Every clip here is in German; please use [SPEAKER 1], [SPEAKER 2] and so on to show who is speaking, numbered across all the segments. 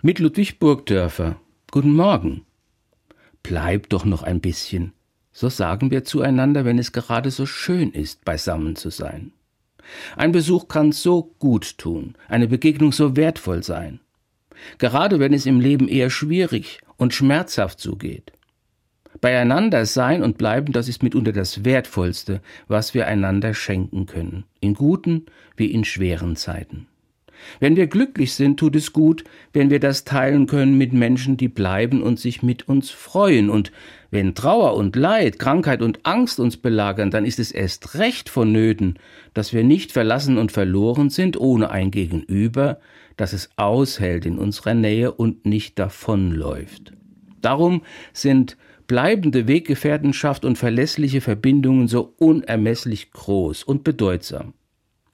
[SPEAKER 1] Mit Ludwig Burgdörfer. Guten Morgen. Bleib doch noch ein bisschen. So sagen wir zueinander, wenn es gerade so schön ist, beisammen zu sein. Ein Besuch kann so gut tun, eine Begegnung so wertvoll sein. Gerade wenn es im Leben eher schwierig und schmerzhaft zugeht. Beieinander sein und bleiben, das ist mitunter das Wertvollste, was wir einander schenken können, in guten wie in schweren Zeiten. Wenn wir glücklich sind, tut es gut, wenn wir das teilen können mit Menschen, die bleiben und sich mit uns freuen. Und wenn Trauer und Leid, Krankheit und Angst uns belagern, dann ist es erst recht vonnöten, dass wir nicht verlassen und verloren sind ohne ein Gegenüber, das es aushält in unserer Nähe und nicht davonläuft. Darum sind bleibende Weggefährtenschaft und verlässliche Verbindungen so unermesslich groß und bedeutsam.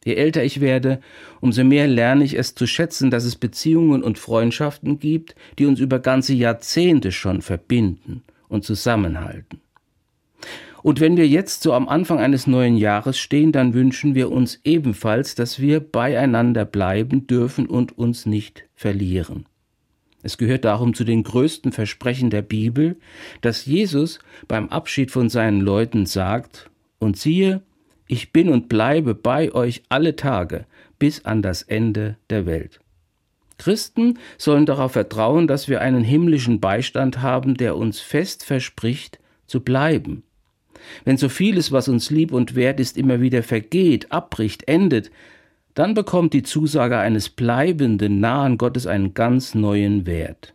[SPEAKER 1] Je älter ich werde, umso mehr lerne ich es zu schätzen, dass es Beziehungen und Freundschaften gibt, die uns über ganze Jahrzehnte schon verbinden und zusammenhalten. Und wenn wir jetzt so am Anfang eines neuen Jahres stehen, dann wünschen wir uns ebenfalls, dass wir beieinander bleiben dürfen und uns nicht verlieren. Es gehört darum zu den größten Versprechen der Bibel, dass Jesus beim Abschied von seinen Leuten sagt, und siehe, ich bin und bleibe bei euch alle Tage bis an das Ende der Welt. Christen sollen darauf vertrauen, dass wir einen himmlischen Beistand haben, der uns fest verspricht, zu bleiben. Wenn so vieles, was uns lieb und wert ist, immer wieder vergeht, abbricht, endet, dann bekommt die Zusage eines bleibenden, nahen Gottes einen ganz neuen Wert.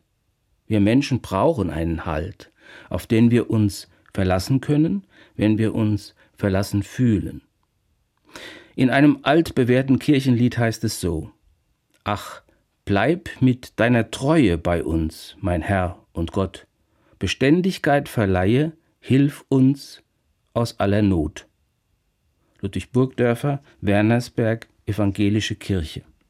[SPEAKER 1] Wir Menschen brauchen einen Halt, auf den wir uns verlassen können, wenn wir uns verlassen fühlen. In einem altbewährten Kirchenlied heißt es so Ach, bleib mit deiner Treue bei uns, mein Herr und Gott, Beständigkeit verleihe, hilf uns aus aller Not. Ludwig Burgdörfer, Wernersberg, Evangelische Kirche